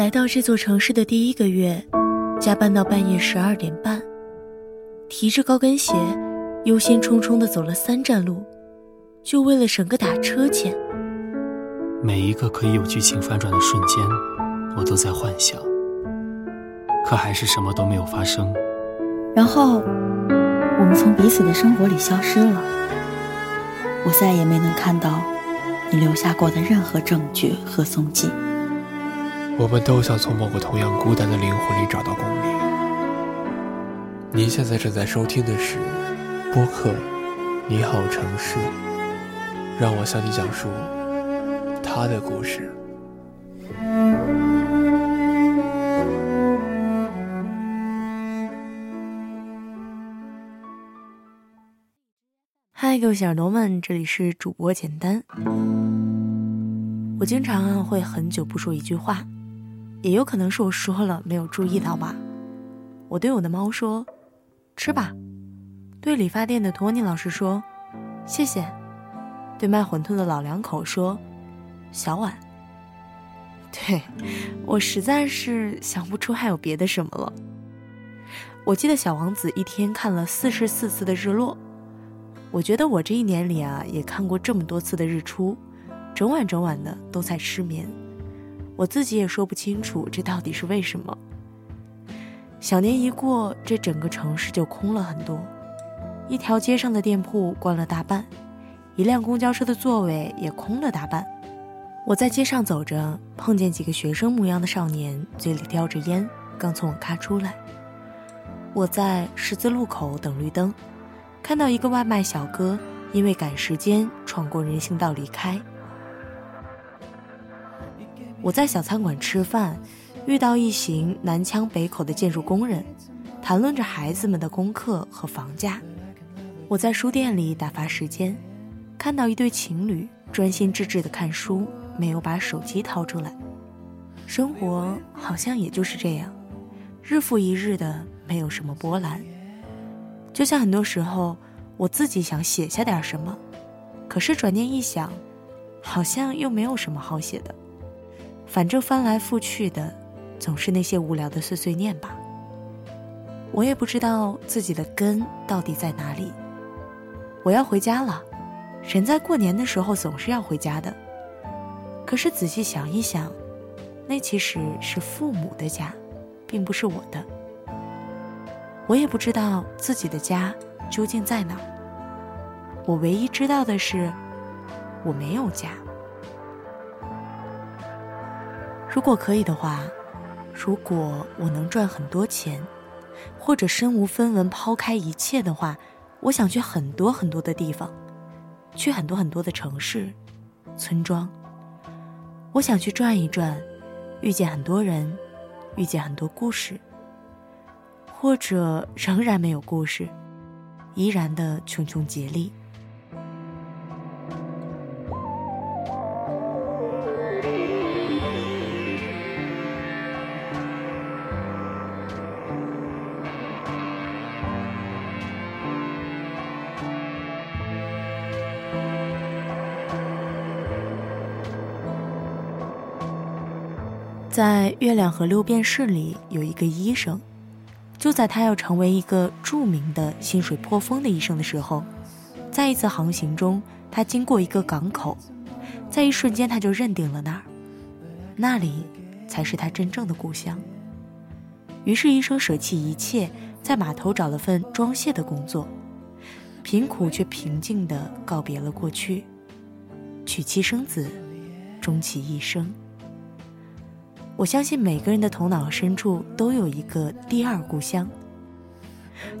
来到这座城市的第一个月，加班到半夜十二点半，提着高跟鞋，忧心忡忡地走了三站路，就为了省个打车钱。每一个可以有剧情反转的瞬间，我都在幻想，可还是什么都没有发生。然后，我们从彼此的生活里消失了，我再也没能看到你留下过的任何证据和踪迹。我们都想从某个同样孤单的灵魂里找到共鸣。您现在正在收听的是播客《你好城市》，让我向你讲述他的故事。嗨，各位小耳朵们，这里是主播简单。我经常会很久不说一句话。也有可能是我说了没有注意到吧。我对我的猫说：“吃吧。”对理发店的托尼老师说：“谢谢。”对卖馄饨的老两口说：“小碗。”对我实在是想不出还有别的什么了。我记得小王子一天看了四十四次的日落。我觉得我这一年里啊，也看过这么多次的日出，整晚整晚的都在失眠。我自己也说不清楚这到底是为什么。小年一过，这整个城市就空了很多，一条街上的店铺关了大半，一辆公交车的座位也空了大半。我在街上走着，碰见几个学生模样的少年，嘴里叼着烟，刚从网咖出来。我在十字路口等绿灯，看到一个外卖小哥因为赶时间闯过人行道离开。我在小餐馆吃饭，遇到一行南腔北口的建筑工人，谈论着孩子们的功课和房价。我在书店里打发时间，看到一对情侣专心致志地看书，没有把手机掏出来。生活好像也就是这样，日复一日的，没有什么波澜。就像很多时候，我自己想写下点什么，可是转念一想，好像又没有什么好写的。反正翻来覆去的，总是那些无聊的碎碎念吧。我也不知道自己的根到底在哪里。我要回家了，人在过年的时候总是要回家的。可是仔细想一想，那其实是父母的家，并不是我的。我也不知道自己的家究竟在哪。我唯一知道的是，我没有家。如果可以的话，如果我能赚很多钱，或者身无分文抛开一切的话，我想去很多很多的地方，去很多很多的城市、村庄。我想去转一转，遇见很多人，遇见很多故事，或者仍然没有故事，依然的穷穷竭力。在《月亮和六便士》里有一个医生，就在他要成为一个著名的薪水颇丰的医生的时候，在一次航行中，他经过一个港口，在一瞬间他就认定了那儿，那里才是他真正的故乡。于是医生舍弃一切，在码头找了份装卸的工作，贫苦却平静地告别了过去，娶妻生子，终其一生。我相信每个人的头脑深处都有一个第二故乡，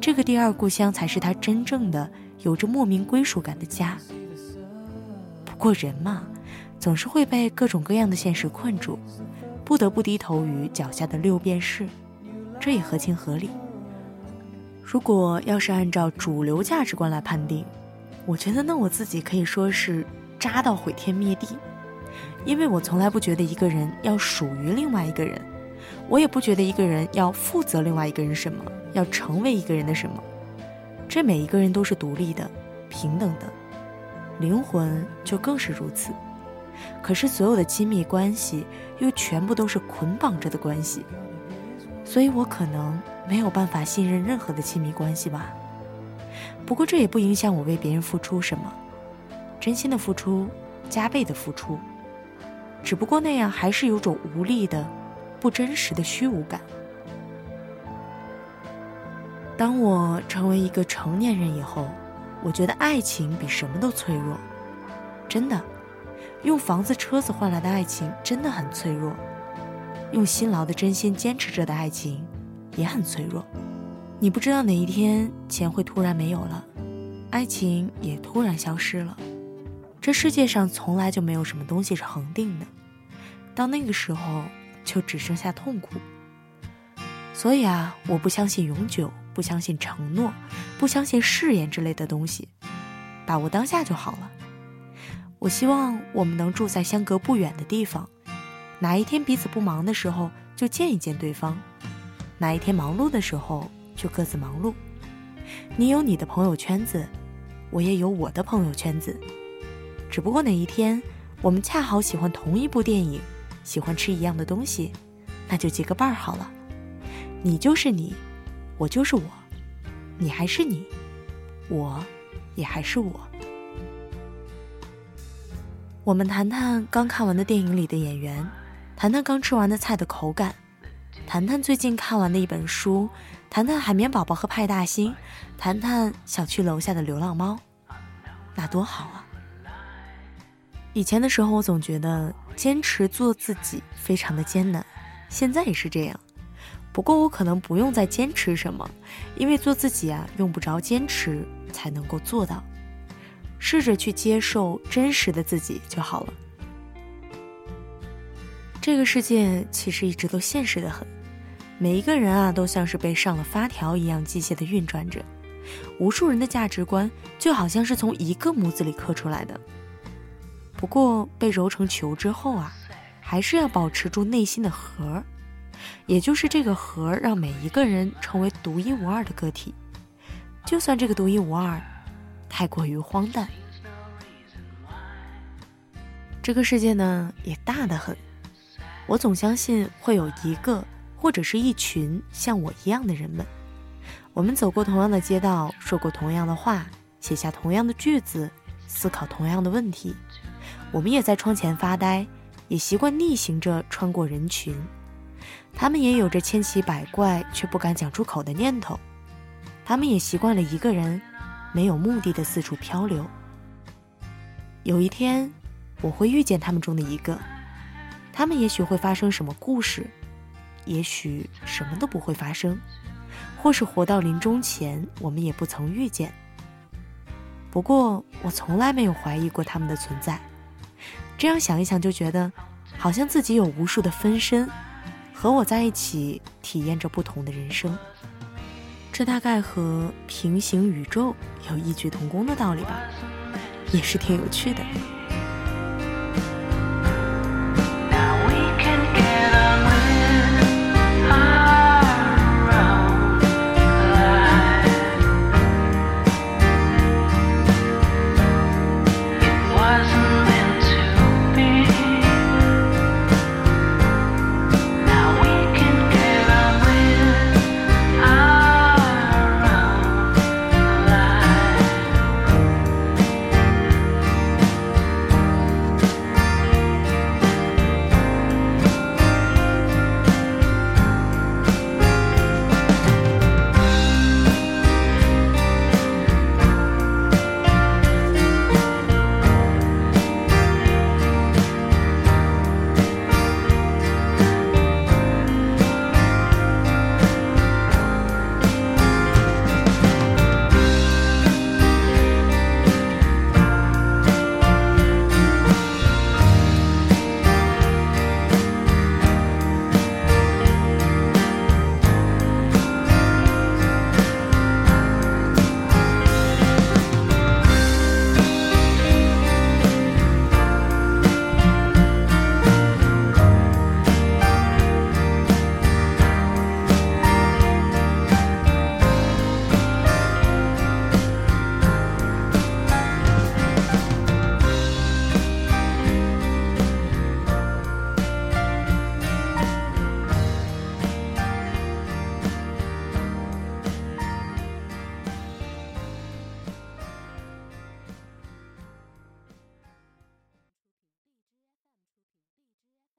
这个第二故乡才是他真正的有着莫名归属感的家。不过人嘛，总是会被各种各样的现实困住，不得不低头于脚下的六便士，这也合情合理。如果要是按照主流价值观来判定，我觉得那我自己可以说是渣到毁天灭地。因为我从来不觉得一个人要属于另外一个人，我也不觉得一个人要负责另外一个人什么，要成为一个人的什么。这每一个人都是独立的、平等的，灵魂就更是如此。可是所有的亲密关系又全部都是捆绑着的关系，所以我可能没有办法信任任何的亲密关系吧。不过这也不影响我为别人付出什么，真心的付出，加倍的付出，只不过那样还是有种无力的、不真实的虚无感。当我成为一个成年人以后，我觉得爱情比什么都脆弱，真的。用房子、车子换来的爱情真的很脆弱，用辛劳的真心坚持着的爱情也很脆弱。你不知道哪一天钱会突然没有了，爱情也突然消失了。这世界上从来就没有什么东西是恒定的，到那个时候就只剩下痛苦。所以啊，我不相信永久，不相信承诺，不相信誓言之类的东西，把握当下就好了。我希望我们能住在相隔不远的地方，哪一天彼此不忙的时候就见一见对方，哪一天忙碌的时候就各自忙碌。你有你的朋友圈子，我也有我的朋友圈子。只不过哪一天我们恰好喜欢同一部电影，喜欢吃一样的东西，那就结个伴儿好了。你就是你，我就是我，你还是你，我也还是我。我们谈谈刚看完的电影里的演员，谈谈刚吃完的菜的口感，谈谈最近看完的一本书，谈谈海绵宝宝和派大星，谈谈小区楼下的流浪猫，那多好啊！以前的时候，我总觉得坚持做自己非常的艰难，现在也是这样。不过我可能不用再坚持什么，因为做自己啊，用不着坚持才能够做到。试着去接受真实的自己就好了。这个世界其实一直都现实的很，每一个人啊都像是被上了发条一样机械的运转着，无数人的价值观就好像是从一个模子里刻出来的。不过被揉成球之后啊，还是要保持住内心的核，也就是这个核让每一个人成为独一无二的个体，就算这个独一无二。太过于荒诞。这个世界呢，也大得很。我总相信会有一个或者是一群像我一样的人们。我们走过同样的街道，说过同样的话，写下同样的句子，思考同样的问题。我们也在窗前发呆，也习惯逆行着穿过人群。他们也有着千奇百怪却不敢讲出口的念头。他们也习惯了一个人。没有目的的四处漂流。有一天，我会遇见他们中的一个，他们也许会发生什么故事，也许什么都不会发生，或是活到临终前，我们也不曾遇见。不过，我从来没有怀疑过他们的存在。这样想一想，就觉得好像自己有无数的分身，和我在一起，体验着不同的人生。这大概和平行宇宙有异曲同工的道理吧，也是挺有趣的。